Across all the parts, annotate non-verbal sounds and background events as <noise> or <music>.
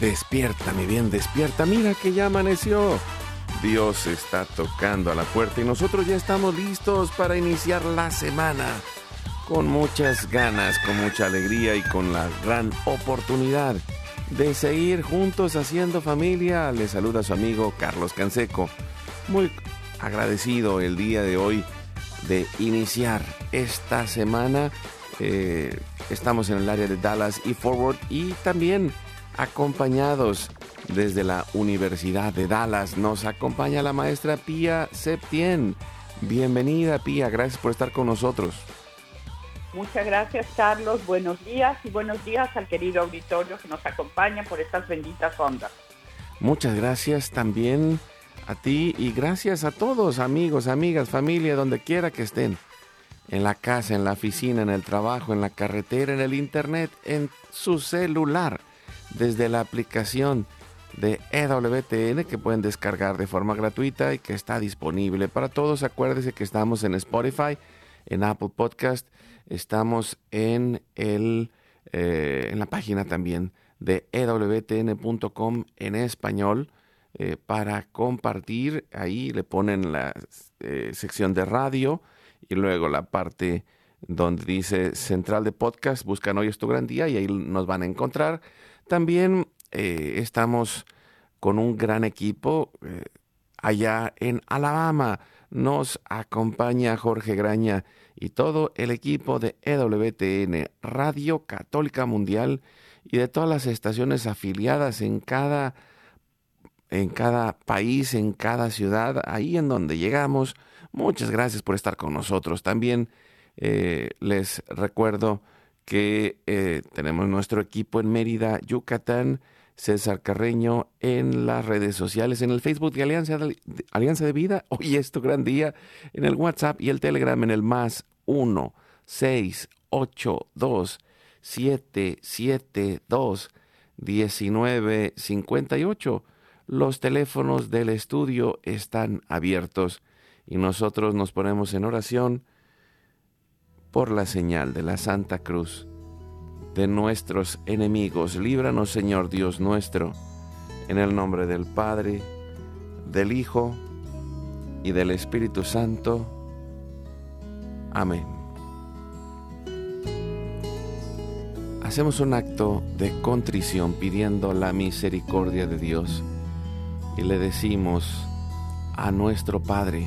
Despierta, mi bien, despierta. Mira que ya amaneció. Dios está tocando a la puerta y nosotros ya estamos listos para iniciar la semana. Con muchas ganas, con mucha alegría y con la gran oportunidad de seguir juntos haciendo familia. Le saluda su amigo Carlos Canseco. Muy agradecido el día de hoy de iniciar esta semana. Eh, estamos en el área de Dallas y Forward y también acompañados desde la Universidad de Dallas. Nos acompaña la maestra Pía Septien. Bienvenida Pía, gracias por estar con nosotros. Muchas gracias Carlos, buenos días y buenos días al querido auditorio que nos acompaña por estas benditas ondas. Muchas gracias también a ti y gracias a todos amigos, amigas, familia, donde quiera que estén. En la casa, en la oficina, en el trabajo, en la carretera, en el internet, en su celular desde la aplicación de EWTN que pueden descargar de forma gratuita y que está disponible para todos. Acuérdense que estamos en Spotify, en Apple Podcast, estamos en, el, eh, en la página también de EWTN.com en español eh, para compartir. Ahí le ponen la eh, sección de radio y luego la parte donde dice central de podcast. Buscan hoy es tu gran día y ahí nos van a encontrar. También eh, estamos con un gran equipo eh, allá en Alabama. Nos acompaña Jorge Graña y todo el equipo de EWTN, Radio Católica Mundial y de todas las estaciones afiliadas en cada, en cada país, en cada ciudad, ahí en donde llegamos. Muchas gracias por estar con nosotros. También eh, les recuerdo que eh, tenemos nuestro equipo en Mérida, Yucatán, César Carreño en las redes sociales, en el Facebook de Alianza de, Alianza de Vida. <laughs> Hoy es tu gran día. En el WhatsApp y el Telegram en el más 1 6 8 2 7 7 2 19 58. Los teléfonos del estudio están abiertos y nosotros nos ponemos en oración por la señal de la Santa Cruz de nuestros enemigos. Líbranos, Señor Dios nuestro, en el nombre del Padre, del Hijo y del Espíritu Santo. Amén. Hacemos un acto de contrición pidiendo la misericordia de Dios y le decimos a nuestro Padre,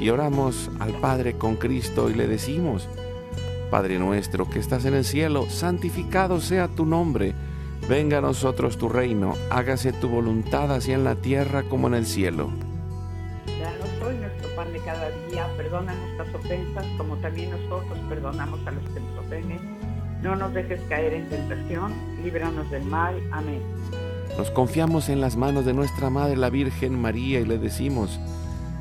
y oramos al Padre con Cristo y le decimos, Padre nuestro que estás en el cielo, santificado sea tu nombre, venga a nosotros tu reino, hágase tu voluntad así en la tierra como en el cielo. Danos hoy nuestro pan de cada día, perdona nuestras ofensas como también nosotros perdonamos a los que nos ofenden. No nos dejes caer en tentación, líbranos del mal. Amén. Nos confiamos en las manos de nuestra Madre la Virgen María y le decimos,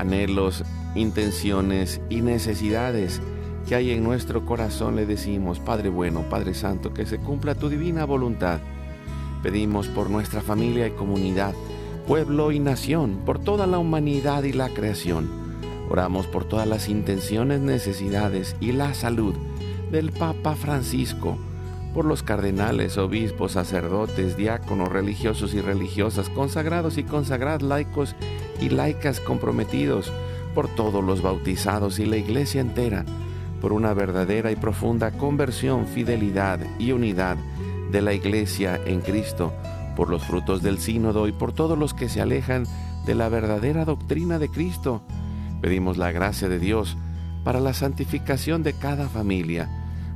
anhelos, intenciones y necesidades que hay en nuestro corazón. Le decimos, Padre bueno, Padre Santo, que se cumpla tu divina voluntad. Pedimos por nuestra familia y comunidad, pueblo y nación, por toda la humanidad y la creación Oramos por todas las intenciones, necesidades y la salud del Papa Francisco, por los cardenales, obispos, sacerdotes, diáconos, religiosos y religiosas, consagrados y consagradas, laicos y laicas comprometidos, por todos los bautizados y la iglesia entera, por una verdadera y profunda conversión, fidelidad y unidad de la iglesia en Cristo, por los frutos del sínodo y por todos los que se alejan de la verdadera doctrina de Cristo, Pedimos la gracia de Dios para la santificación de cada familia,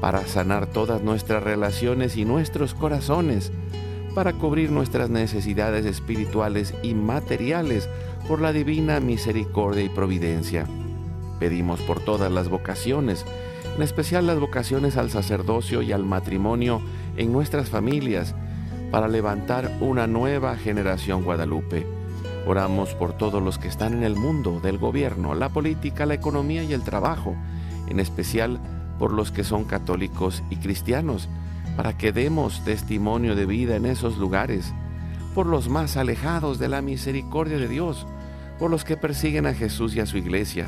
para sanar todas nuestras relaciones y nuestros corazones, para cubrir nuestras necesidades espirituales y materiales por la divina misericordia y providencia. Pedimos por todas las vocaciones, en especial las vocaciones al sacerdocio y al matrimonio en nuestras familias, para levantar una nueva generación guadalupe Oramos por todos los que están en el mundo del gobierno, la política, la economía y el trabajo, en especial por los que son católicos y cristianos, para que demos testimonio de vida en esos lugares, por los más alejados de la misericordia de Dios, por los que persiguen a Jesús y a su iglesia,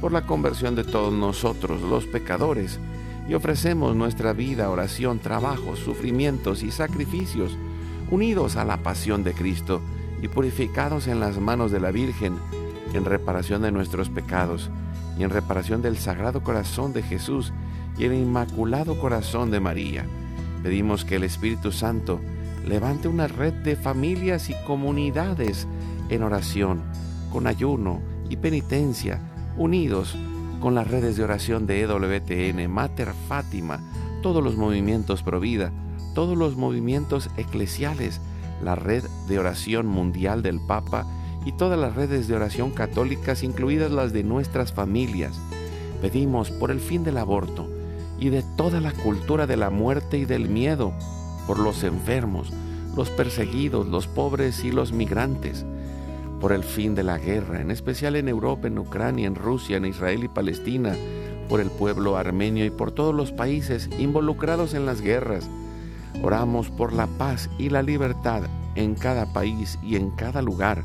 por la conversión de todos nosotros, los pecadores, y ofrecemos nuestra vida, oración, trabajo, sufrimientos y sacrificios, unidos a la pasión de Cristo, y purificados en las manos de la Virgen en reparación de nuestros pecados y en reparación del Sagrado Corazón de Jesús y el Inmaculado Corazón de María. Pedimos que el Espíritu Santo levante una red de familias y comunidades en oración, con ayuno y penitencia, unidos con las redes de oración de EWTN, Mater Fátima, todos los movimientos Provida, todos los movimientos eclesiales, la red de oración mundial del Papa y todas las redes de oración católicas, incluidas las de nuestras familias. Pedimos por el fin del aborto y de toda la cultura de la muerte y del miedo, por los enfermos, los perseguidos, los pobres y los migrantes, por el fin de la guerra, en especial en Europa, en Ucrania, en Rusia, en Israel y Palestina, por el pueblo armenio y por todos los países involucrados en las guerras, Oramos por la paz y la libertad en cada país y en cada lugar,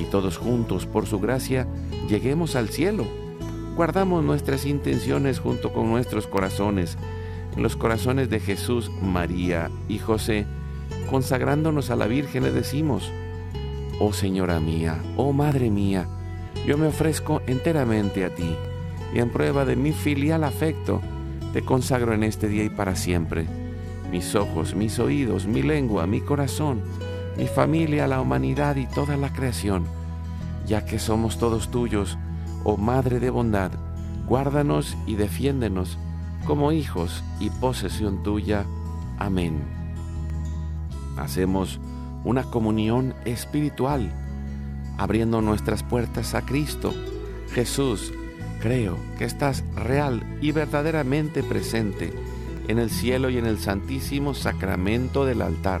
y todos juntos, por su gracia, lleguemos al cielo. Guardamos nuestras intenciones junto con nuestros corazones, en los corazones de Jesús, María y José, consagrándonos a la Virgen le decimos, Oh Señora mía, oh Madre mía, yo me ofrezco enteramente a ti, y en prueba de mi filial afecto, te consagro en este día y para siempre mis ojos, mis oídos, mi lengua, mi corazón, mi familia, la humanidad y toda la creación, ya que somos todos tuyos, oh Madre de bondad, guárdanos y defiéndenos como hijos y posesión tuya. Amén. Hacemos una comunión espiritual, abriendo nuestras puertas a Cristo. Jesús, creo que estás real y verdaderamente presente en el cielo y en el santísimo sacramento del altar.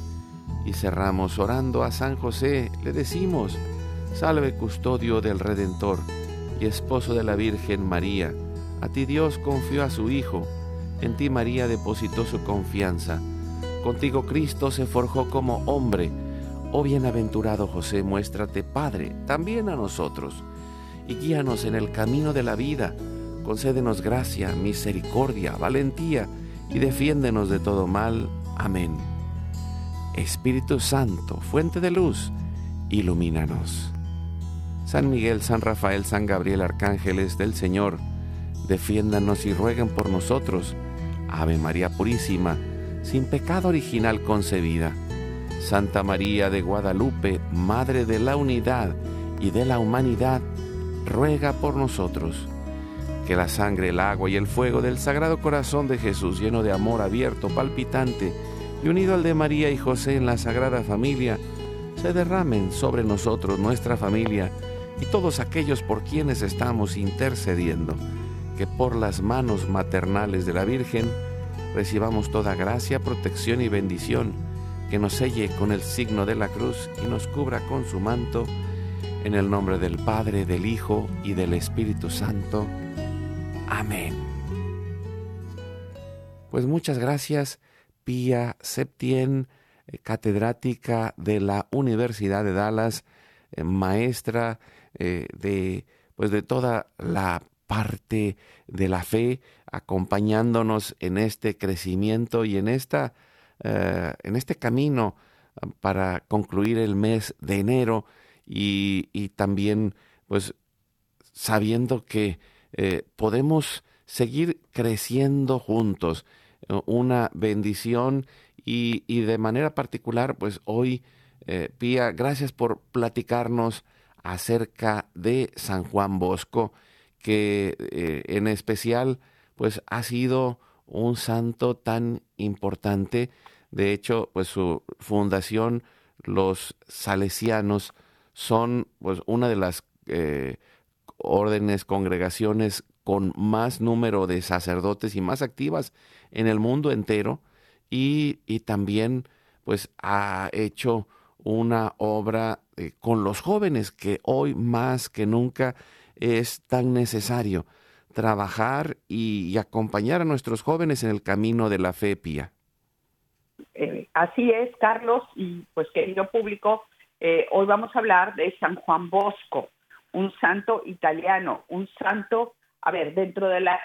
Y cerramos orando a San José, le decimos, salve custodio del Redentor y esposo de la Virgen María, a ti Dios confió a su Hijo, en ti María depositó su confianza, contigo Cristo se forjó como hombre, oh bienaventurado José, muéstrate Padre también a nosotros, y guíanos en el camino de la vida, concédenos gracia, misericordia, valentía, y defiéndenos de todo mal. Amén. Espíritu Santo, fuente de luz, ilumínanos. San Miguel, San Rafael, San Gabriel, arcángeles del Señor, defiéndanos y rueguen por nosotros. Ave María Purísima, sin pecado original concebida. Santa María de Guadalupe, Madre de la Unidad y de la Humanidad, ruega por nosotros que la sangre, el agua y el fuego del Sagrado Corazón de Jesús, lleno de amor abierto, palpitante y unido al de María y José en la Sagrada Familia, se derramen sobre nosotros, nuestra familia y todos aquellos por quienes estamos intercediendo, que por las manos maternales de la Virgen recibamos toda gracia, protección y bendición, que nos selle con el signo de la cruz y nos cubra con su manto, en el nombre del Padre, del Hijo y del Espíritu Santo. Amén. Pues muchas gracias, Pía Septien, eh, catedrática de la Universidad de Dallas, eh, maestra eh, de, pues de toda la parte de la fe, acompañándonos en este crecimiento y en, esta, en este camino para concluir el mes de enero y, y también pues sabiendo que podemos seguir creciendo juntos. Eh, una bendición y, y, de manera particular, pues hoy, eh, Pía, gracias por platicarnos acerca de San Juan Bosco, que en especial, pues ha sido un santo tan importante. De hecho, pues su fundación, los salesianos, son pues una de las órdenes, congregaciones con más número de sacerdotes y más activas en el mundo entero y, también pues ha hecho una obra eh, con los jóvenes que hoy más que nunca es tan necesario trabajar y, acompañar a nuestros jóvenes en el camino de la fe pía. Eh, así es, Carlos, y pues querido público, eh, hoy vamos a hablar de San Juan Bosco un santo italiano, un santo, a ver, dentro de la,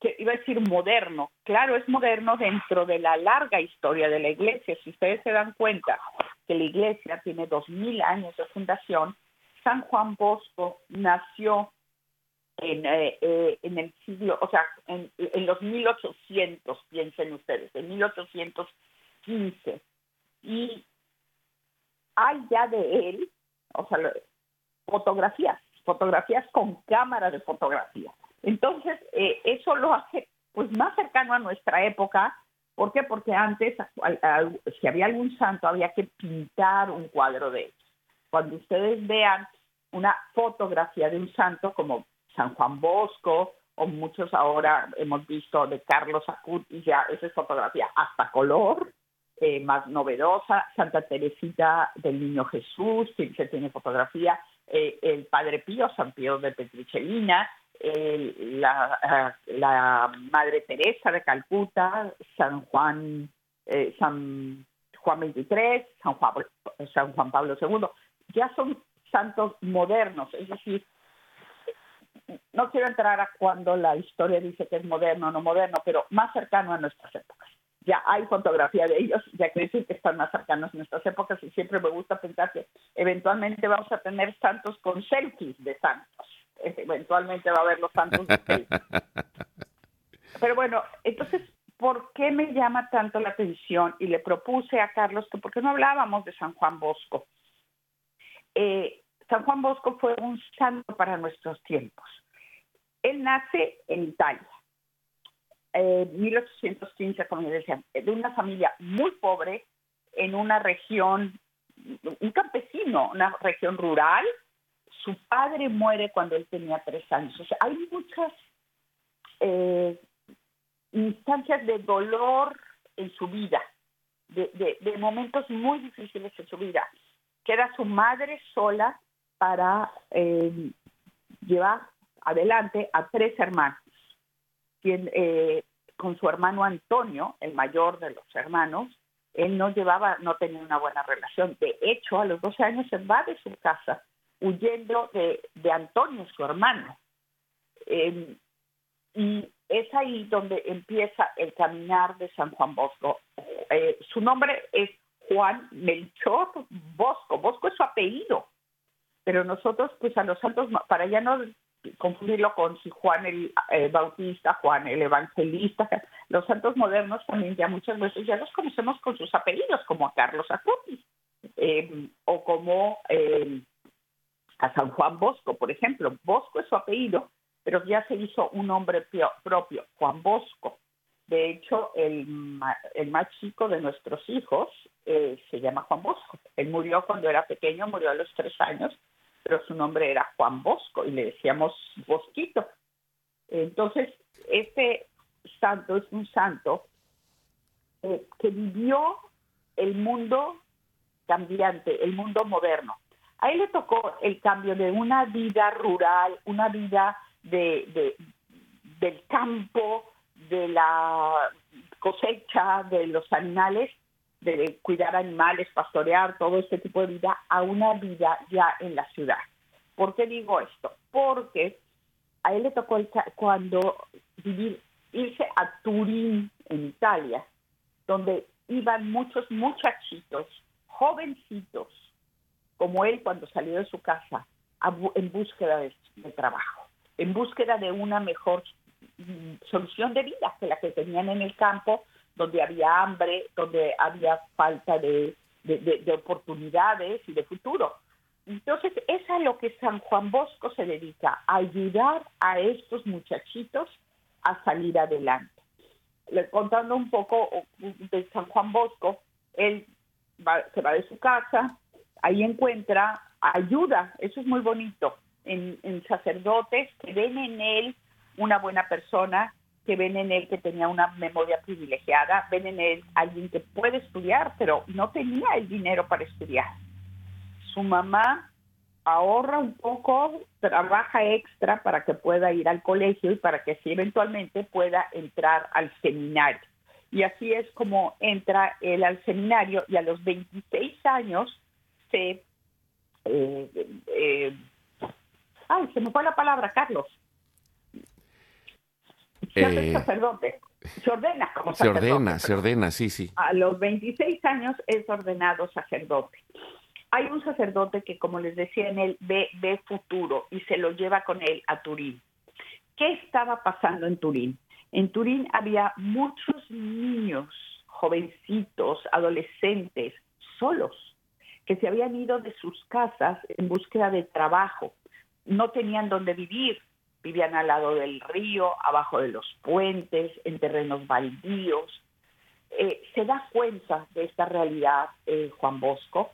que iba a decir moderno, claro, es moderno dentro de la larga historia de la iglesia. Si ustedes se dan cuenta que la iglesia tiene dos mil años de fundación, San Juan Bosco nació en, eh, eh, en el siglo, o sea, en, en los 1800, piensen ustedes, en 1815. Y hay ya de él, o sea, fotografías fotografías con cámara de fotografía. Entonces, eh, eso lo hace pues más cercano a nuestra época. ¿Por qué? Porque antes, si había algún santo, había que pintar un cuadro de ellos. Cuando ustedes vean una fotografía de un santo como San Juan Bosco, o muchos ahora hemos visto de Carlos Acuti, ya esa es fotografía hasta color, eh, más novedosa, Santa Teresita del Niño Jesús, que tiene fotografía, eh, el Padre Pío, San Pío de Petrichelina, la, la, Madre Teresa de Calcuta, San Juan, eh, San Juan 23, San Juan, San Juan Pablo II, ya son santos modernos, es decir, no quiero entrar a cuando la historia dice que es moderno o no moderno, pero más cercano a nuestras épocas. Ya hay fotografía de ellos, ya que decir que están más cercanos a nuestras épocas y siempre me gusta pensar que eventualmente vamos a tener santos con selfies de santos. Eventualmente va a haber los santos de. <laughs> Pero bueno, entonces, ¿por qué me llama tanto la atención? Y le propuse a Carlos que por qué no hablábamos de San Juan Bosco. Eh, San Juan Bosco fue un santo para nuestros tiempos. Él nace en Italia, eh, 1815, como decía, de una familia muy pobre en una región, un campesino, una región rural. Su padre muere cuando él tenía tres años. O sea, hay muchas eh, instancias de dolor en su vida, de, momentos muy difíciles en su vida. Queda su madre sola para eh, llevar adelante a tres hermanos, quien eh, con su hermano Antonio, el mayor de los hermanos, él no llevaba, no tenía una buena relación. De hecho, a los 12 años se va de su casa huyendo de, Antonio, su hermano. Em, y es ahí donde empieza el caminar de San Juan Bosco. Eh, su nombre es Juan Melchor Bosco. Bosco es su apellido pero nosotros pues a los santos, para ya no confundirlo con si Juan el eh, Bautista, Juan el Evangelista, los santos modernos también ya muchas veces ya los conocemos con sus apellidos, como a Carlos Acutis, eh, o como eh, a San Juan Bosco, por ejemplo. Bosco es su apellido, pero ya se hizo un nombre propio, Juan Bosco. De hecho, el, el más chico de nuestros hijos se llama Juan Bosco. Él murió cuando era pequeño, murió a los tres años, pero su nombre era Juan Bosco y le decíamos Bosquito. Entonces, este santo es un santo eh, que vivió el mundo cambiante, el mundo moderno. A él le tocó el cambio de una vida rural, una vida de, del campo, de la cosecha de los animales, de cuidar animales, pastorear, todo este tipo de vida, a una vida ya en la ciudad. ¿Por qué digo esto? Porque a él le tocó cuando vivir, irse a Turín, en Italia, donde iban muchos muchachitos, jovencitos, como él cuando salió de su casa, en búsqueda de trabajo, en búsqueda de una mejor mm, solución de vida que la que tenían en el campo, donde había hambre, donde había falta de, oportunidades y de futuro. Entonces, es a lo que San Juan Bosco se dedica, a ayudar a estos muchachitos a salir adelante. Le, contando un poco de San Juan Bosco, él se va de su casa, ahí encuentra ayuda, eso es muy bonito, en, sacerdotes que ven en él una buena persona, que ven en él que tenía una memoria privilegiada, ven en él alguien que puede estudiar, pero no tenía el dinero para estudiar. Su mamá ahorra un poco, trabaja extra para que pueda ir al colegio y para que así eventualmente pueda entrar al seminario. Y así es como entra él al seminario y a los 26 años se... Eh, eh, ay, se me fue la palabra, Carlos se eh, sacerdote. Se ordena como sacerdote. Se ordena, se ordena, sí, sí. A los 26 años es ordenado sacerdote. Hay un sacerdote que, como les decía, en él ve, ve futuro y se lo lleva con él a Turín. ¿Qué estaba pasando en Turín? En Turín había muchos niños, jovencitos, adolescentes, solos, que se habían ido de sus casas en búsqueda de trabajo. No tenían dónde vivir, vivían al lado del río, abajo de los puentes, en terrenos baldíos. Eh, se da cuenta de esta realidad eh, Juan Bosco,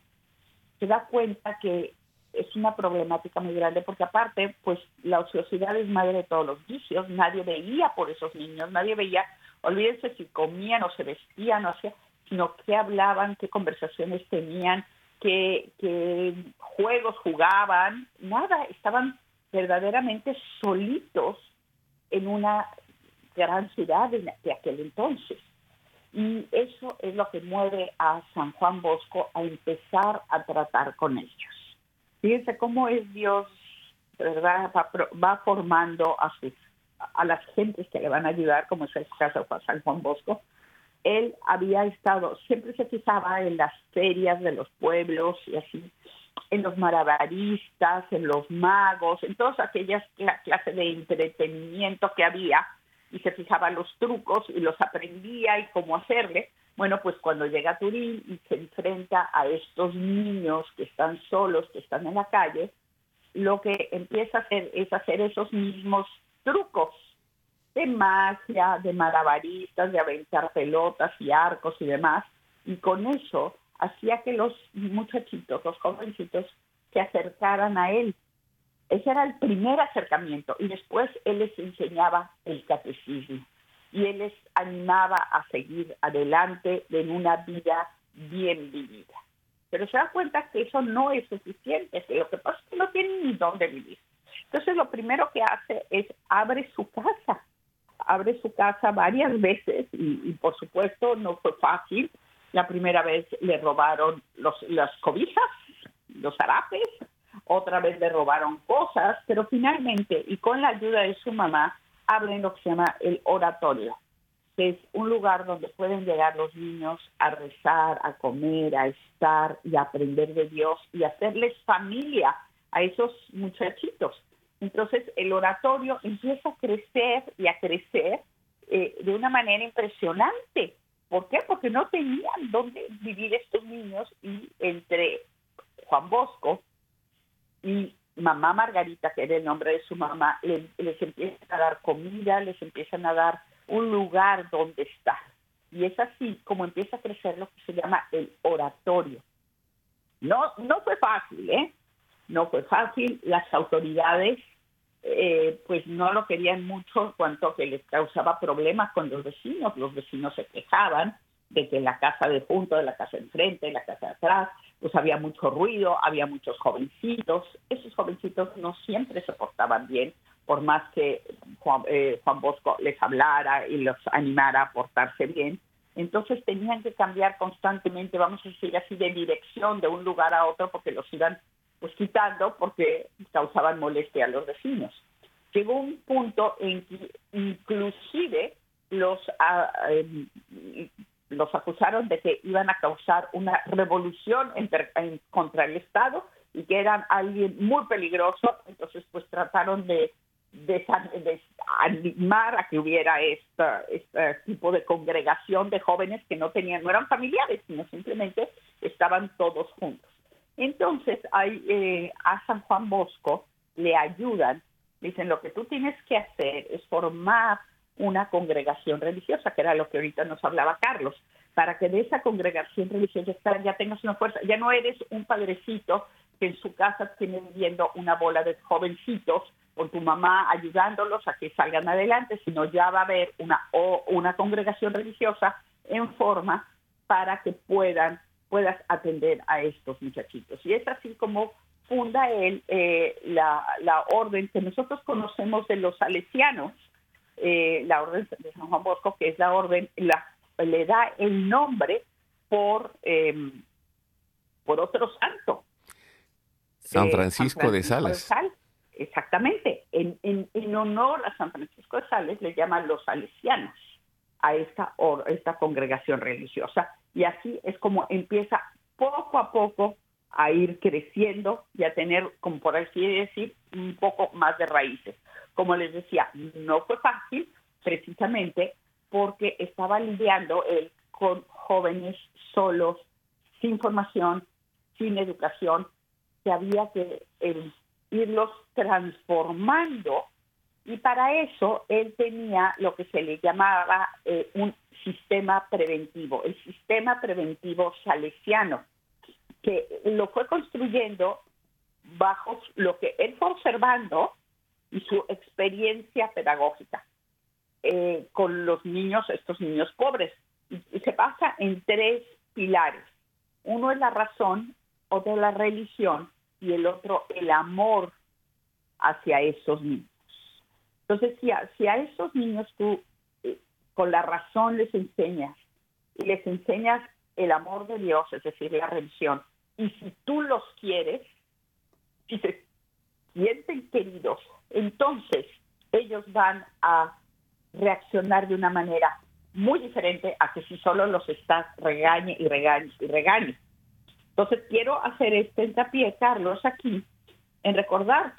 se da cuenta que es una problemática muy grande porque aparte, pues la ociosidad es madre de todos los vicios, nadie veía por esos niños, nadie veía, olvídense si comían o se vestían o hacían, sino qué hablaban, qué conversaciones tenían, qué, qué juegos jugaban, nada, estaban verdaderamente solitos en una gran ciudad de, aquel entonces. Y eso es lo que mueve a San Juan Bosco a empezar a tratar con ellos. Fíjense cómo es Dios, ¿verdad? Va, va formando a, sus, a las gentes que le van a ayudar, como es el caso de San Juan Bosco. Él había estado, siempre se fijaba en las ferias de los pueblos y así, en los malabaristas, en los magos, en todas aquellas clases de entretenimiento que había y se fijaba los trucos y los aprendía y cómo hacerle. Bueno, pues cuando llega a Turín y se enfrenta a estos niños que están solos, que están en la calle, lo que empieza a hacer es hacer esos mismos trucos de magia, de malabaristas, de aventar pelotas y arcos y demás. Y con eso hacía que los muchachitos, los jovencitos, se acercaran a él ese era el primer acercamiento y después él les enseñaba el catecismo y él les animaba a seguir adelante en una vida bien vivida. Pero se da cuenta que eso no es suficiente, que lo que pasa es que no tienen ni dónde vivir. Entonces lo primero que hace es abre su casa, abre su casa varias veces y, por supuesto no fue fácil. La primera vez le robaron los, las cobijas, los harapes, otra vez le robaron cosas, pero finalmente, y con la ayuda de su mamá, abren lo que se llama el oratorio, que es un lugar donde pueden llegar los niños a rezar, a comer, a estar y a aprender de Dios y hacerles familia a esos muchachitos. Entonces el oratorio empieza a crecer y a crecer eh, de una manera impresionante. ¿Por qué? Porque no tenían dónde vivir estos niños y entre Juan Bosco y mamá Margarita, que era el nombre de su mamá, les, empiezan a dar comida, les empiezan a dar un lugar donde estar. Y es así como empieza a crecer lo que se llama el oratorio. No, no fue fácil, ¿eh? No fue fácil. Las autoridades, eh, pues no lo querían mucho, cuanto que les causaba problemas con los vecinos. Los vecinos se quejaban de que la casa de junto, de la casa de enfrente, de la casa de atrás, pues había mucho ruido, había muchos jovencitos. Esos jovencitos no siempre se portaban bien, por más que Juan, eh, Juan Bosco les hablara y los animara a portarse bien. Entonces tenían que cambiar constantemente, vamos a decir así, de dirección de un lugar a otro porque los iban pues quitando porque causaban molestia a los vecinos. Llegó un punto en que inclusive los ah, em, los acusaron de que iban a causar una revolución contra el Estado y que eran alguien muy peligroso, entonces pues trataron de, animar a que hubiera este tipo de congregación de jóvenes que no tenían, no eran familiares, sino simplemente estaban todos juntos. Entonces hay, eh, a San Juan Bosco le ayudan, dicen lo que tú tienes que hacer es formar una congregación religiosa, que era lo que ahorita nos hablaba Carlos, para que de esa congregación religiosa ya tengas una fuerza, ya no eres un padrecito que en su casa tiene viviendo una bola de jovencitos con tu mamá ayudándolos a que salgan adelante, sino ya va a haber una, o una congregación religiosa en forma para que puedan puedas atender a estos muchachitos. Y es así como funda él eh, la, la orden que nosotros conocemos de los salesianos, eh, la orden de San Juan Bosco, que es la orden, la, le da el nombre por, em, por otro santo. San Francisco, de Sales. Exactamente. En, en, en, honor a San Francisco de Sales le llaman los salesianos a esta, esta congregación religiosa. Y así es como empieza poco a poco a ir creciendo y a tener, como por así decir, un poco más de raíces. Como les decía, no fue fácil precisamente porque estaba lidiando él con jóvenes solos, sin formación, sin educación, que había que irlos transformando y para eso él tenía lo que se le llamaba eh, un sistema preventivo, el sistema preventivo salesiano, que lo fue construyendo bajo lo que él fue observando y su experiencia pedagógica eh, con los niños, estos niños pobres. Y, se basa en tres pilares. Uno es la razón, otro la religión y el otro el amor hacia esos niños. Entonces, si a, si a esos niños tú eh, con la razón les enseñas y les enseñas el amor de Dios, es decir, la religión, y si tú los quieres, si se sienten queridos, entonces ellos van a reaccionar de una manera muy diferente a que si solo los estás regañe y regañe y regañe. Entonces quiero hacer este hincapié, Carlos, aquí, en recordar,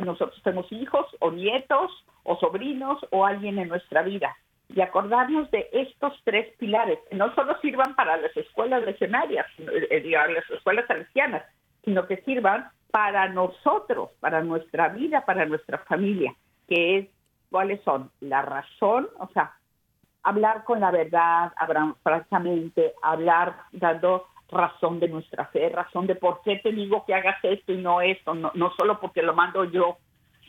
nosotros tenemos hijos o nietos o sobrinos o alguien en nuestra vida y acordarnos de estos tres pilares, que no solo sirvan para las escuelas lesionarias, eh, las escuelas cristianas, sino que sirvan para nosotros, para nuestra vida, para nuestra familia, que es cuáles son la razón, o sea, hablar con la verdad, francamente, hablar dando razón de nuestra fe, razón de por qué te digo que hagas esto y no esto, no, no solo porque lo mando yo,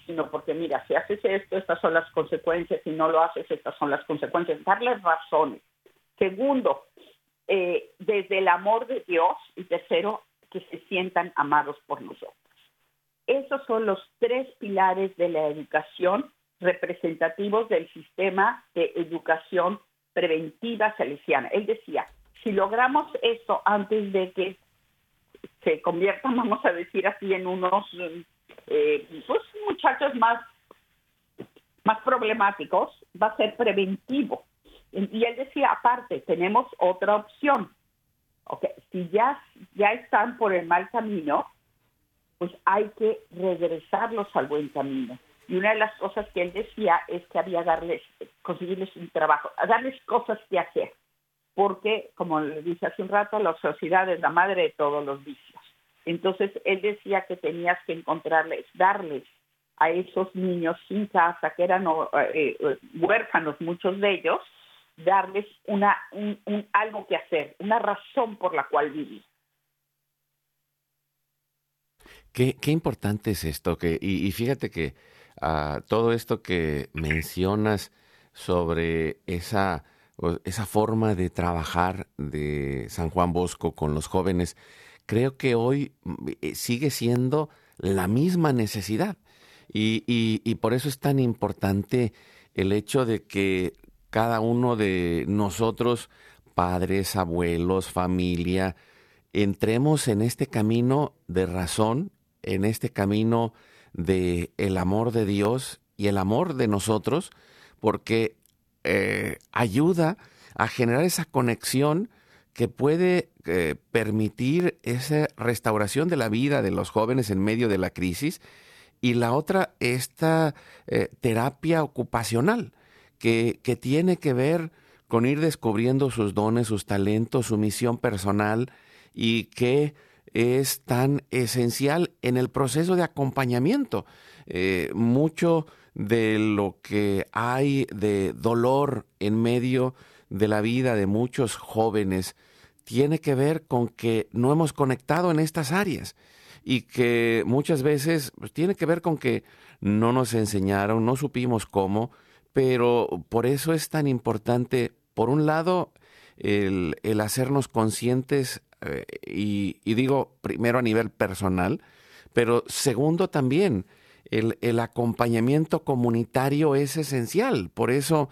sino porque mira, si haces esto, estas son las consecuencias, si no lo haces, estas son las consecuencias, darles razones. Segundo, eh, desde el amor de Dios y tercero, que se sientan amados por nosotros. Esos son los tres pilares de la educación representativos del sistema de educación preventiva salesiana. Él decía, si logramos esto antes de que se conviertan, vamos a decir así, en unos eh, pues, muchachos más, más problemáticos, va a ser preventivo. Y él decía, aparte, tenemos otra opción. Okay, si ya, ya están por el mal camino, pues hay que regresarlos al buen camino. Y una de las cosas que él decía es que había darles, conseguirles un trabajo, darles cosas que hacer. Porque, como le dije hace un rato, la sociedad es la madre de todos los vicios. Entonces, él decía que tenías que encontrarles, darles a esos niños sin casa, que eran eh, huérfanos muchos de ellos, darles algo que hacer, una razón por la cual vivir. Qué, importante es esto, y, fíjate que uh, todo esto que mencionas sobre esa, esa forma de trabajar de San Juan Bosco con los jóvenes, creo que hoy mm, eh, sigue siendo la misma necesidad. Y, y, y, por eso es tan importante el hecho de que cada uno de nosotros, padres, abuelos, familia, entremos en este camino de razón, en este camino de el amor de Dios y el amor de nosotros, porque eh, ayuda a generar esa conexión que puede eh, permitir esa restauración de la vida de los jóvenes en medio de la crisis y la otra, esta eh, terapia ocupacional que, que tiene que ver con ir descubriendo sus dones, sus talentos, su misión personal y que es tan esencial en el proceso de acompañamiento. Mucho de lo que hay de dolor en medio de la vida de muchos jóvenes tiene que ver con que no hemos conectado en estas áreas y que muchas veces pues, tiene que ver con que no nos enseñaron, no supimos cómo, pero por eso es tan importante, por un lado, el, hacernos conscientes, eh, y, digo primero a nivel personal, pero segundo también, el, acompañamiento comunitario es esencial. Por eso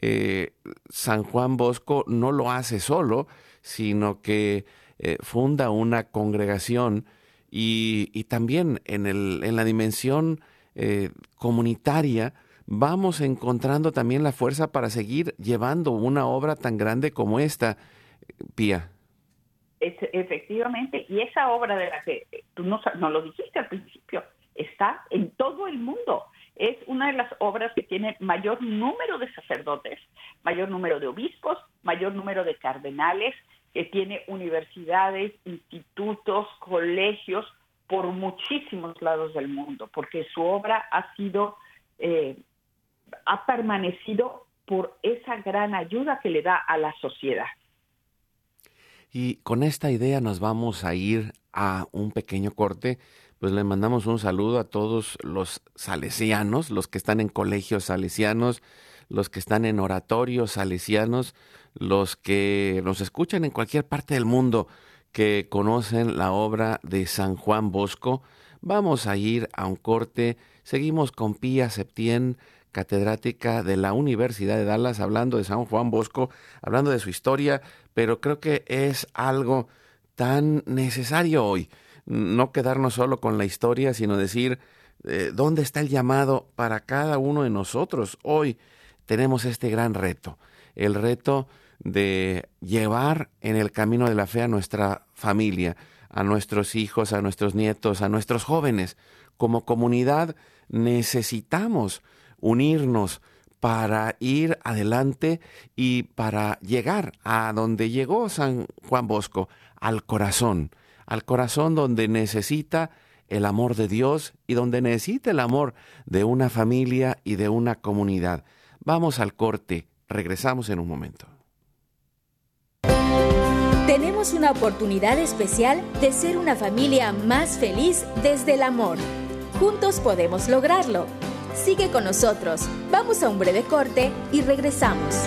eh, San Juan Bosco no lo hace solo, sino que eh, funda una congregación y, también en, el, en la dimensión comunitaria, vamos encontrando también la fuerza para seguir llevando una obra tan grande como esta, Pía. Es, efectivamente, y esa obra de la que tú nos, lo dijiste al principio, está en todo el mundo. Es una de las obras que tiene mayor número de sacerdotes, mayor número de obispos, mayor número de cardenales, que tiene universidades, institutos, colegios por muchísimos lados del mundo, porque su obra ha sido eh, ha permanecido por esa gran ayuda que le da a la sociedad. Y con esta idea nos vamos a ir a un pequeño corte. Pues le mandamos un saludo a todos los salesianos, los que están en colegios salesianos, los que están en oratorios salesianos, los que nos escuchan en cualquier parte del mundo que conocen la obra de San Juan Bosco. Vamos a ir a un corte Seguimos con Pía Septién, catedrática de la Universidad de Dallas, hablando de San Juan Bosco, hablando de su historia, pero creo que es algo tan necesario hoy. No quedarnos solo con la historia, sino decir eh, dónde está el llamado para cada uno de nosotros. Hoy tenemos este gran reto, el reto de llevar en el camino de la fe a nuestra familia, a nuestros hijos, a nuestros nietos, a nuestros jóvenes. Como comunidad necesitamos unirnos para ir adelante y para llegar a donde llegó San Juan Bosco, al corazón, al corazón donde necesita el amor de Dios y donde necesita el amor de una familia y de una comunidad. Vamos al corte, regresamos en un momento. Tenemos una oportunidad especial de ser una familia más feliz desde el amor. Juntos podemos lograrlo. Sigue con nosotros. Vamos a un breve corte y regresamos.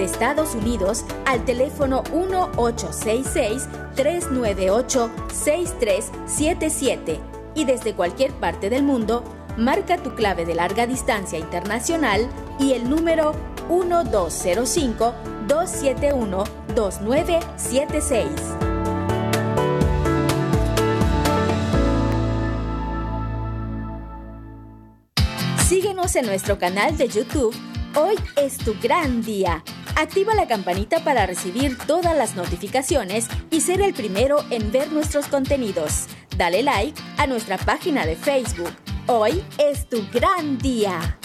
Desde Estados Unidos al teléfono 1866-398-6377 y desde cualquier parte del mundo, marca tu clave de larga distancia internacional y el número 1205-271-2976. Síguenos en nuestro canal de YouTube. Hoy es tu gran día. Activa la campanita para recibir todas las notificaciones y ser el primero en ver nuestros contenidos. Dale like a nuestra página de Facebook. Hoy es tu gran día.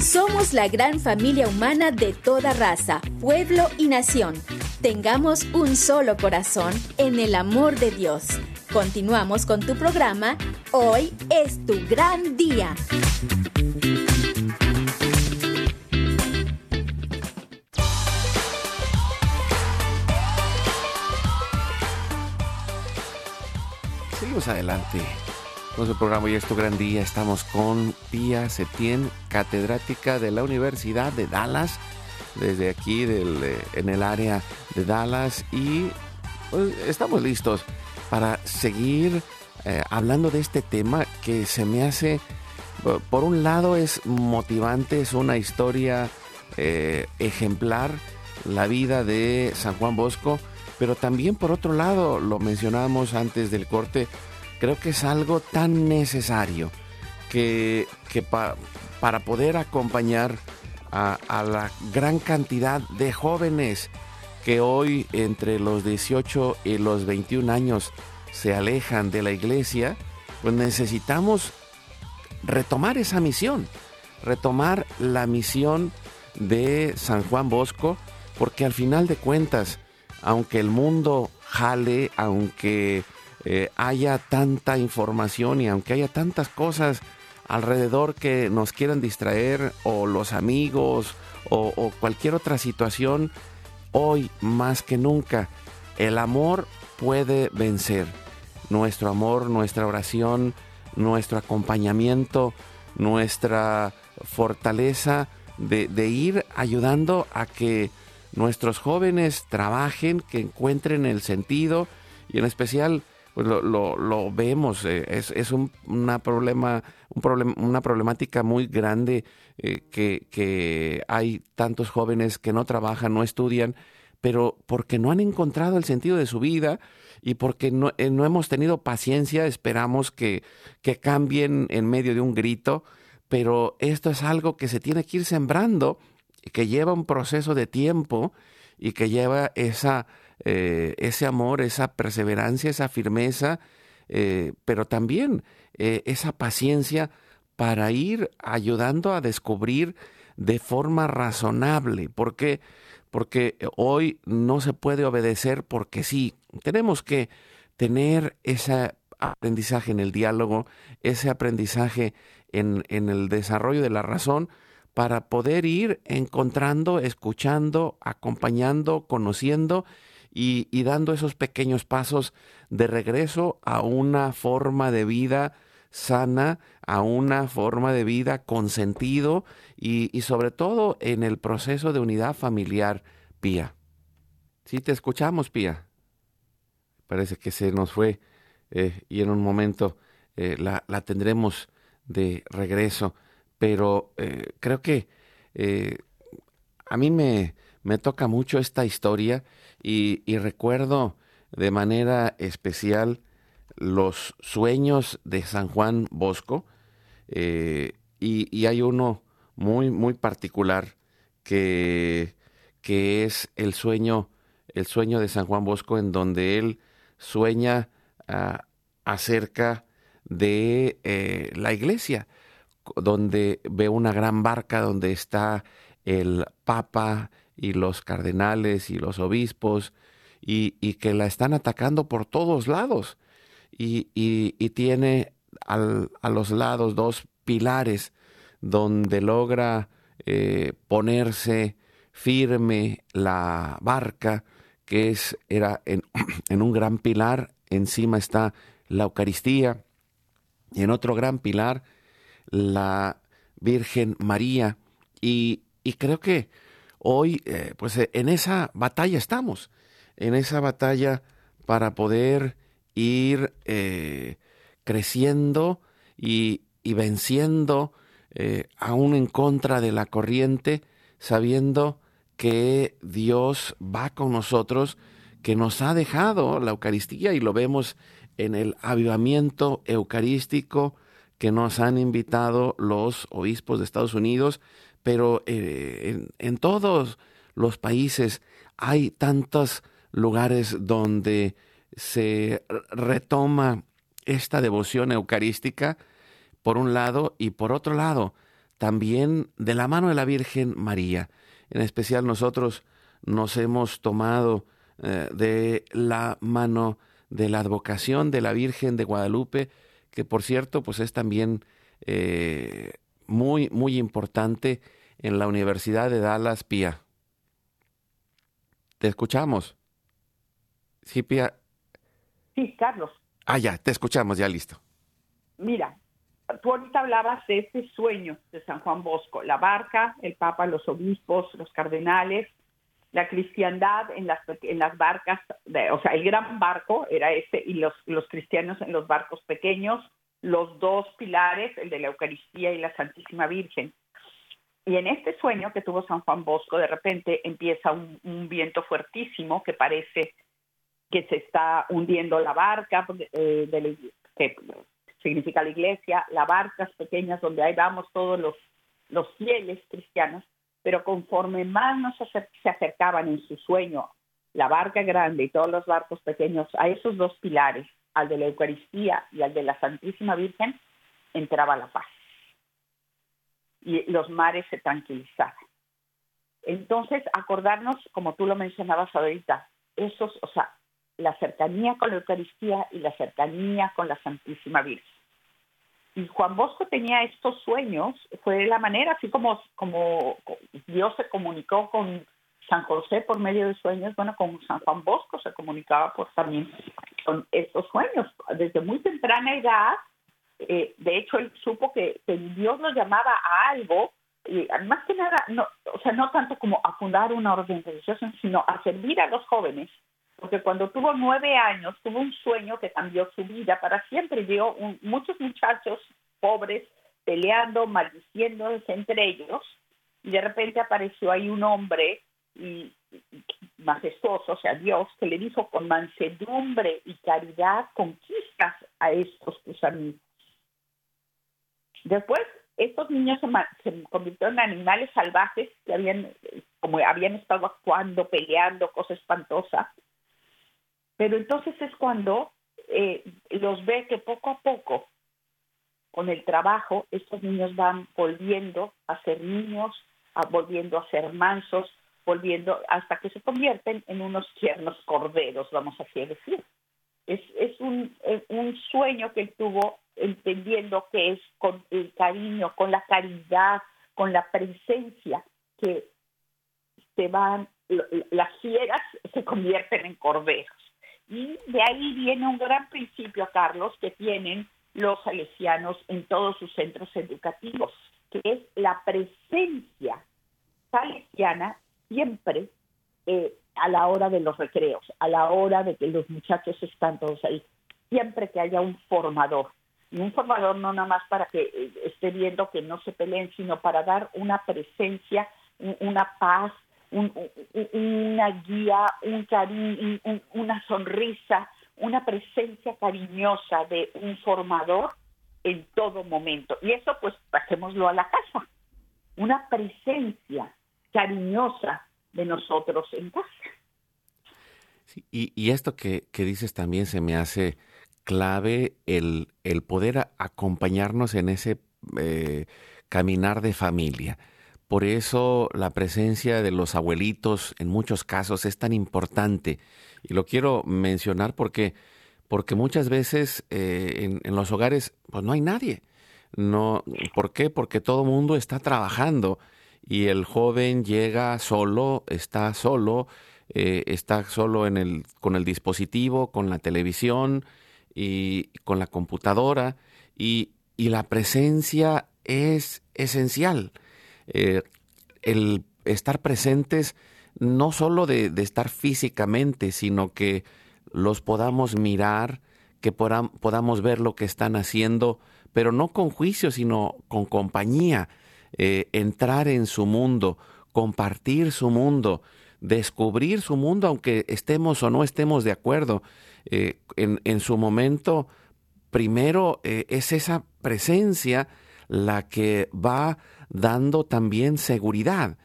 Somos la gran familia humana de toda raza, pueblo y nación. Tengamos un solo corazón en el amor de Dios. Continuamos con tu programa. Hoy es tu gran día. Seguimos adelante con su programa Hoy es tu gran día. Estamos con Pía Septién, catedrática de la Universidad de Dallas, desde aquí eh, en el área de Dallas. Y pues, estamos listos para seguir eh, hablando de este tema que se me hace, por un lado es motivante, es una historia eh, ejemplar, la vida de San Juan Bosco, pero también por otro lado, lo mencionábamos antes del corte, creo que es algo tan necesario que, que pa- para poder acompañar a la gran cantidad de jóvenes que hoy entre los 18 y los 21 años se alejan de la iglesia, pues necesitamos retomar esa misión, retomar la misión de San Juan Bosco, porque al final de cuentas, aunque el mundo jale, aunque eh, haya tanta información y aunque haya tantas cosas alrededor que nos quieran distraer, o los amigos, o, o cualquier otra situación, hoy más que nunca el amor puede vencer. Nuestro amor, nuestra oración, nuestro acompañamiento, nuestra fortaleza de, ir ayudando a que nuestros jóvenes trabajen, que encuentren el sentido y en especial pues lo, lo- lo vemos, eh, es, es un, una, problema, un problem- una problemática muy grande eh, que, que hay tantos jóvenes que no trabajan, no estudian, pero porque no han encontrado el sentido de su vida y porque no, eh, no hemos tenido paciencia, esperamos que, que cambien en medio de un grito, pero esto es algo que se tiene que ir sembrando, que lleva un proceso de tiempo y que lleva esa, eh, ese amor, esa perseverancia, esa firmeza, eh, pero también eh, esa paciencia para ir ayudando a descubrir de forma razonable. ¿Por qué? Porque hoy no se puede obedecer porque sí. Tenemos que tener ese aprendizaje en el diálogo, ese aprendizaje en, en el desarrollo de la razón, para poder ir encontrando, escuchando, acompañando, conociendo y, dando esos pequeños pasos de regreso a una forma de vida sana, a una forma de vida con sentido y, sobre todo en el proceso de unidad familiar, Pía. Sí, te escuchamos, Pía. Parece que se nos fue eh, y en un momento eh, la, la tendremos de regreso pero eh, creo que a mí me, me, toca mucho esta historia y, recuerdo de manera especial los sueños de San Juan Bosco eh, y, hay uno muy, muy particular que, que es el sueño, el sueño de San Juan Bosco en donde él sueña uh, acerca de eh, la iglesia donde ve una gran barca donde está el Papa y los cardenales y los obispos y, y que la están atacando por todos lados y, y, tiene al, a los lados dos pilares donde logra eh, ponerse firme la barca que es era en, <clears throat> en un gran pilar encima está la Eucaristía y en otro gran pilar la Virgen María. Y, y creo que hoy, eh, pues eh, en esa batalla estamos, en esa batalla para poder ir eh, creciendo y, y venciendo aún en contra de la corriente, sabiendo que Dios va con nosotros, que nos ha dejado la Eucaristía y lo vemos en el avivamiento eucarístico, que nos han invitado los obispos de Estados Unidos, pero eh, en, en, todos los países hay tantos lugares donde se retoma esta devoción eucarística, por un lado, y por otro lado, también de la mano de la Virgen María. En especial nosotros nos hemos tomado eh, de la mano de la advocación de la Virgen de Guadalupe, que por cierto, pues es también eh, muy, muy importante en la Universidad de Dallas, Pía. Te escuchamos. Sí, Pía. Sí, Carlos. Ah, ya, te escuchamos, ya listo. Mira, tú ahorita hablabas de ese sueño de San Juan Bosco, la barca, el Papa, los obispos, los cardenales, la cristiandad en las, en las barcas, de, o sea, el gran barco era ese y los, los cristianos en los barcos pequeños, los dos pilares, el de la Eucaristía y la Santísima Virgen. Y en este sueño que tuvo San Juan Bosco, de repente empieza un, viento fuertísimo que parece que se está hundiendo la barca, eh, de que significa la iglesia, las barcas pequeñas donde ahí vamos todos los, los fieles cristianos, pero conforme más nos acer se acercaban en su sueño, la barca grande y todos los barcos pequeños, a esos dos pilares, al de la Eucaristía y al de la Santísima Virgen, entraba la paz. Y los mares se tranquilizaban. Entonces, acordarnos, como tú lo mencionabas ahorita, esos, o sea, la cercanía con la Eucaristía y la cercanía con la Santísima Virgen. Y Juan Bosco tenía estos sueños, fue la manera, así como, como Dios se comunicó con San José por medio de sueños, bueno, con San Juan Bosco se comunicaba por también con estos sueños. Desde muy temprana edad, eh, de hecho, él supo que, que, Dios lo llamaba a algo, y más que nada, no, o sea, no tanto como a fundar una orden religiosa, sino a servir a los jóvenes porque cuando tuvo nueve años tuvo un sueño que cambió su vida para siempre. Vio un, muchos muchachos pobres peleando, maldiciéndose entre ellos, y de repente apareció ahí un hombre y, majestuoso, o sea, Dios, que le dijo con mansedumbre y caridad conquistas a estos tus amigos. Después, estos niños se, se convirtieron en animales salvajes que habían, como habían estado actuando, peleando, cosa espantosa, pero entonces es cuando eh, los ve que poco a poco con el trabajo, estos niños van volviendo a ser niños, volviendo a ser mansos, volviendo hasta que se convierten en unos tiernos corderos, vamos así a decir. Es, es un, un sueño que él tuvo entendiendo que es con el cariño, con la caridad, con la presencia que se van, las fieras se convierten en corderos. Y de ahí viene un gran principio, Carlos, que tienen los salesianos en todos sus centros educativos, que es la presencia salesiana siempre eh, a la hora de los recreos, a la hora de que los muchachos están todos ahí, siempre que haya un formador. Y un formador no nada más para que eh, esté viendo que no se peleen, sino para dar una presencia, una paz, una guía, un cariño, una sonrisa, una presencia cariñosa de un formador en todo momento. Y eso pues pasémoslo a la casa, una presencia cariñosa de nosotros en casa. y, esto que, dices también se me hace clave el, el poder acompañarnos en ese eh, caminar de familia. Por eso la presencia de los abuelitos en muchos casos es tan importante. Y lo quiero mencionar porque, porque muchas veces eh, en, los hogares pues no hay nadie. No, ¿Por qué? Porque todo el mundo está trabajando y el joven llega solo, está solo, eh, está solo en el, con el dispositivo, con la televisión y con la computadora y, la presencia es esencial. Eh, el estar presentes no solo de, estar físicamente, sino que los podamos mirar, que podamos ver lo que están haciendo, pero no con juicio, sino con compañía, eh, entrar en su mundo, compartir su mundo, descubrir su mundo, aunque estemos o no estemos de acuerdo. Eh, en, su momento, primero es esa presencia la que va dando también seguridad.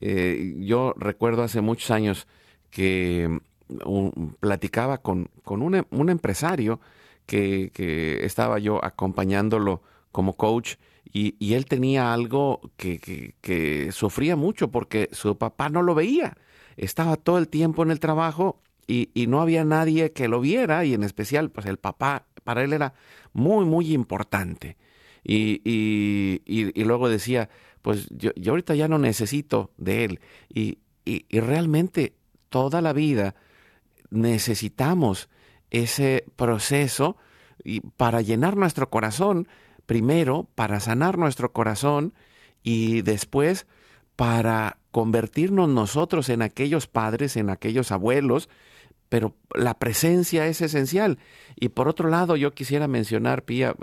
Eh, yo recuerdo hace muchos años que mm, platicaba con, em, un, empresario que, estaba yo acompañándolo como coach y, él tenía algo que, sufría mucho porque su papá no lo veía. Estaba todo el tiempo en el trabajo y, y, no había nadie que lo viera y en especial pues el papá para él era muy muy importante. Y, y, luego decía, pues yo, yo, ahorita ya no necesito de Él. Y, y realmente toda la vida necesitamos ese proceso y para llenar nuestro corazón, primero para sanar nuestro corazón y después para convertirnos nosotros en aquellos padres, en aquellos abuelos pero la presencia es esencial. Y por otro lado, yo quisiera mencionar, Pía,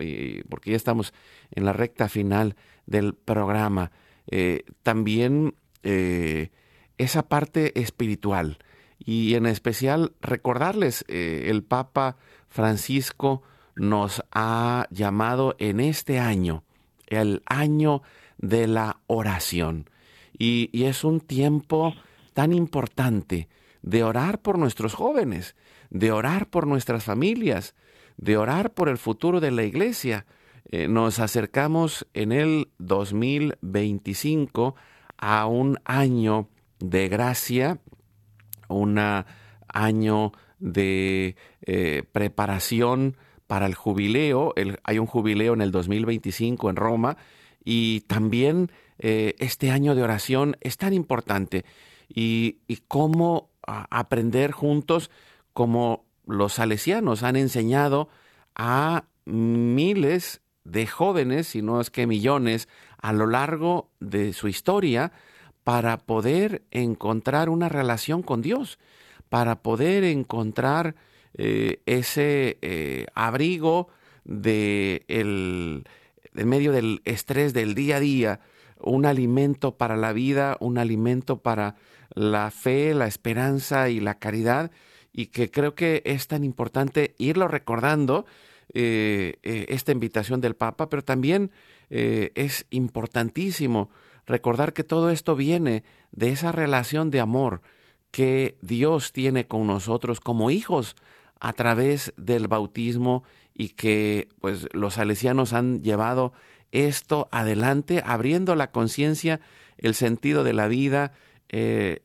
porque ya estamos en la recta final del programa, eh, también eh, esa parte espiritual. Y en especial recordarles, eh, el Papa Francisco nos ha llamado en este año, el año de la oración. y es un tiempo tan importante de orar por nuestros jóvenes, de orar por nuestras familias, de orar por el futuro de la iglesia. Eh, nos acercamos en el 2025 a un año de gracia, un año de eh, preparación para el jubileo. hay un jubileo en el 2025 en Roma y también eh, este año de oración es tan importante. Y, y cómo aprender juntos como los salesianos han enseñado a miles de jóvenes, si no es que millones, a lo largo de su historia para poder encontrar una relación con Dios, para poder encontrar eh, ese eh, abrigo de el, en medio del estrés del día a día, un alimento para la vida, un alimento para la fe, la esperanza y la caridad, y que creo que es tan importante irlo recordando, eh, esta invitación del Papa, pero también es importantísimo recordar que todo esto viene de esa relación de amor que Dios tiene con nosotros como hijos a través del bautismo y que pues los salesianos han llevado esto adelante, abriendo la conciencia, el sentido de la vida, eh,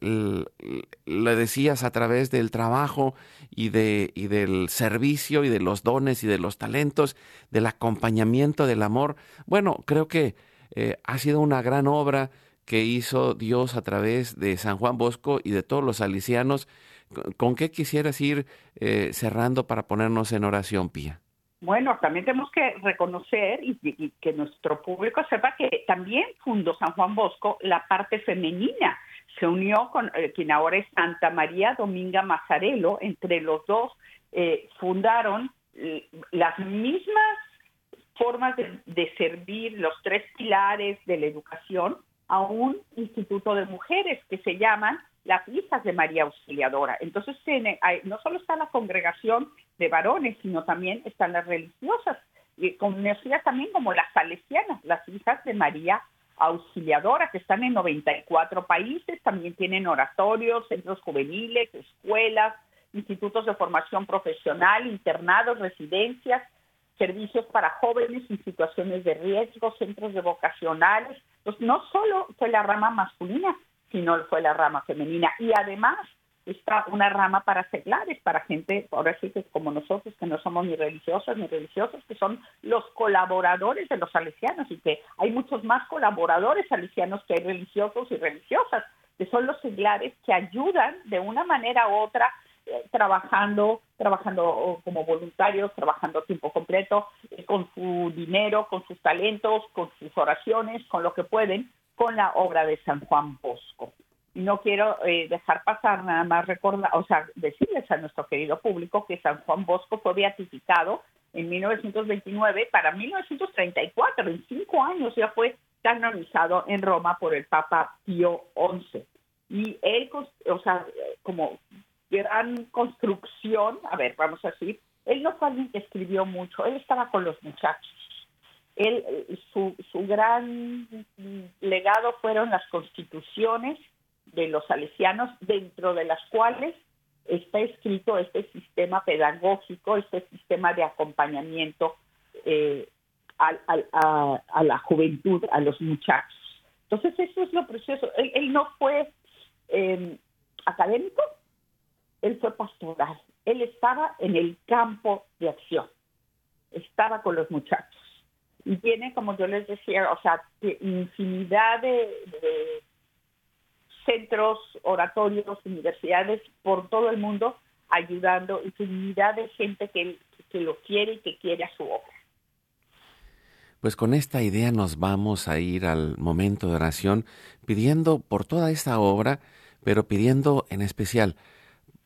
le decías a través del trabajo y, de, y del servicio y de los dones y de los talentos, del acompañamiento, del amor. Bueno, creo que eh, ha sido una gran obra que hizo Dios a través de San Juan Bosco y de todos los salesianos. ¿Con qué quisieras ir eh, cerrando para ponernos en oración, Pía? Bueno, también tenemos que reconocer y, que nuestro público sepa que también fundó San Juan Bosco la parte femenina. Se unió con eh, quien ahora es Santa María Dominga Mazzarello. Entre los dos eh, fundaron las mismas formas de servir, los tres pilares de la educación, a un instituto de mujeres que se llaman las hijas de María Auxiliadora. Entonces, no solo está la congregación de varones, sino también están las religiosas, conocidas también como las salesianas, las hijas de María Auxiliadora, que están en 94 países, también tienen oratorios, centros juveniles, escuelas, institutos de formación profesional, internados, residencias, servicios para jóvenes en situaciones de riesgo, centros de vocacionales. Pues no solo fue la rama masculina, sino fue la rama femenina. Y además está una rama para seglares, para gente, ahora sí que como nosotros, que no somos ni religiosas ni religiosos, que son los colaboradores de los salesianos y que hay muchos más colaboradores salesianos que hay religiosos y religiosas, que son los seglares que ayudan de una manera u otra eh, trabajando, trabajando como voluntarios, trabajando a tiempo completo, eh, con su dinero, con sus talentos, con sus oraciones, con lo que pueden, con la obra de San Juan Bosco. Y no quiero eh, dejar pasar nada más recordar, o sea, decirles a nuestro querido público que San Juan Bosco fue beatificado en 1929 para 1934, en cinco años ya fue canonizado en Roma por el Papa Pío XI. Y él, o sea, como gran construcción, a ver, vamos a decir, él no fue alguien que escribió mucho, él estaba con los muchachos. Él, su, su gran legado fueron las constituciones de los salesianos, dentro de las cuales está escrito este sistema pedagógico, este sistema de acompañamiento eh, a, la juventud, a los muchachos. Entonces, eso es lo precioso. Él, no fue eh, académico, él fue pastoral, él estaba en el campo de acción, estaba con los muchachos. Y tiene, como yo les decía, o sea, infinidad de, centros, oratorios, universidades por todo el mundo ayudando, infinidad de gente que, que lo quiere y que quiere a su obra. Pues con esta idea nos vamos a ir al momento de oración pidiendo por toda esta obra, pero pidiendo en especial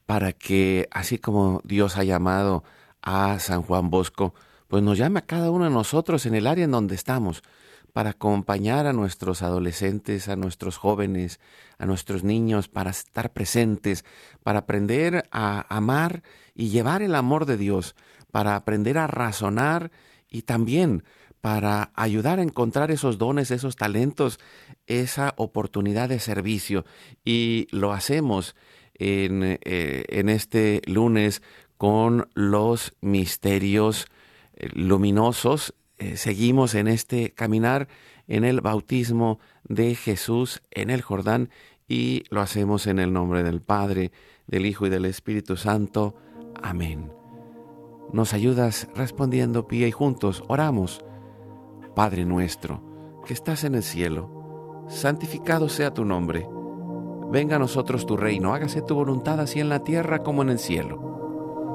para que, así como Dios ha llamado a San Juan Bosco, pues nos llame a cada uno de nosotros en el área en donde estamos, para acompañar a nuestros adolescentes, a nuestros jóvenes, a nuestros niños, para estar presentes, para aprender a amar y llevar el amor de Dios, para aprender a razonar y también para ayudar a encontrar esos dones, esos talentos, esa oportunidad de servicio. Y lo hacemos eh, en, este lunes con los misterios luminosos. Eh, seguimos en este caminar en el bautismo de Jesús en el Jordán y lo hacemos en el nombre del Padre, del Hijo y del Espíritu Santo. Amén. Nos ayudas respondiendo, Pía, y juntos oramos. Padre nuestro, que estás en el cielo, santificado sea tu nombre Venga a nosotros tu reino, hágase tu voluntad así en la tierra como en el cielo.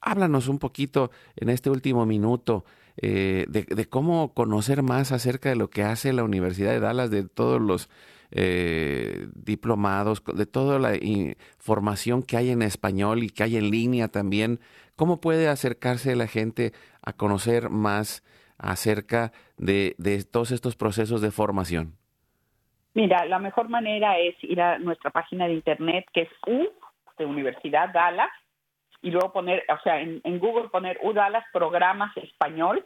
háblanos un poquito en este último minuto eh, de, cómo conocer más acerca de lo que hace la Universidad de Dallas, de todos los eh, diplomados, de toda la información que hay en español y que hay en línea también. ¿Cómo puede acercarse la gente a conocer más acerca de, de todos estos procesos de formación? Mira, la mejor manera es ir a nuestra página de internet que es U de Universidad Dallas y luego poner, o sea, en, en Google poner U Dallas Programas Español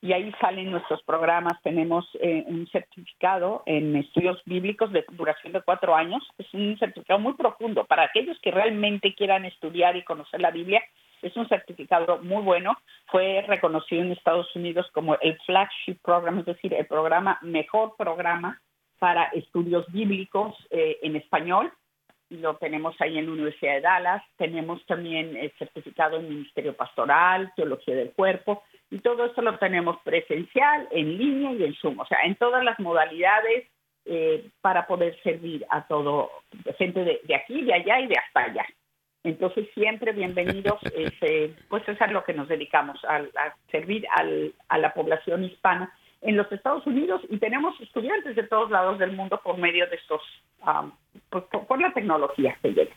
y ahí salen nuestros programas. Tenemos eh, un certificado en estudios bíblicos de duración de cuatro años. Es un certificado muy profundo para aquellos que realmente quieran estudiar y conocer la Biblia. Es un certificado muy bueno. Fue reconocido en Estados Unidos como el flagship program, es decir, el programa mejor programa para estudios bíblicos eh, en español lo tenemos ahí en la Universidad de Dallas, tenemos también el certificado en Ministerio Pastoral, Teología del Cuerpo, y todo esto lo tenemos presencial, en línea y en Zoom, o sea, en todas las modalidades eh, para poder servir a todo, gente de, de, aquí, de allá y de hasta allá. Entonces, siempre bienvenidos, <laughs> este, pues es a lo que nos dedicamos, a, a servir al, a la población hispana en los Estados Unidos y tenemos estudiantes de todos lados del mundo por medio de estos, um, por, por, la tecnología que llega.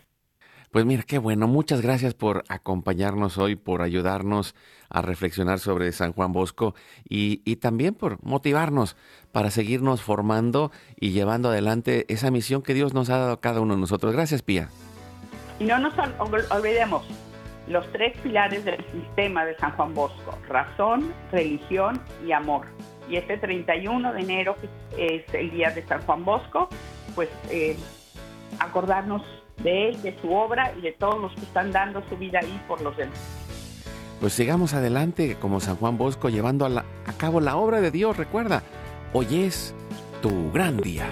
Pues mira, qué bueno. Muchas gracias por acompañarnos hoy, por ayudarnos a reflexionar sobre San Juan Bosco y, y, también por motivarnos para seguirnos formando y llevando adelante esa misión que Dios nos ha dado a cada uno de nosotros. Gracias, Pía. Y no nos olvidemos los tres pilares del sistema de San Juan Bosco, razón, religión y amor y este 31 de enero, que es el día de San Juan Bosco, pues eh, acordarnos de él, de su obra y de todos los que están dando su vida ahí por los demás. Pues sigamos adelante como San Juan Bosco llevando a, cabo la obra de Dios. Recuerda, hoy es tu gran día.